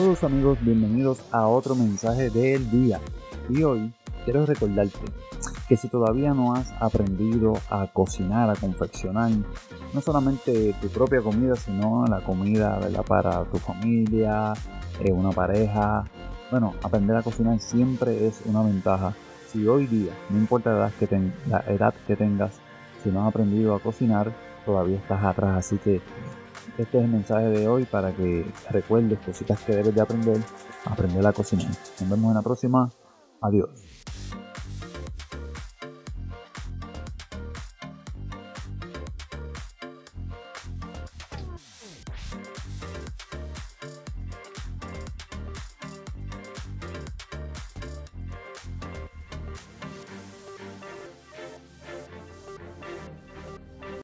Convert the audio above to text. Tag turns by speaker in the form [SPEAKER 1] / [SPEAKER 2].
[SPEAKER 1] Saludos amigos, bienvenidos a otro mensaje del día. Y hoy quiero recordarte que si todavía no has aprendido a cocinar, a confeccionar, no solamente tu propia comida, sino la comida para tu familia, eh, una pareja, bueno, aprender a cocinar siempre es una ventaja. Si hoy día, no importa la edad que, la edad que tengas, si no has aprendido a cocinar, todavía estás atrás. Así que este es el mensaje de hoy para que recuerdes cositas que debes de aprender, aprender a cocinar. Nos vemos en la próxima. Adiós.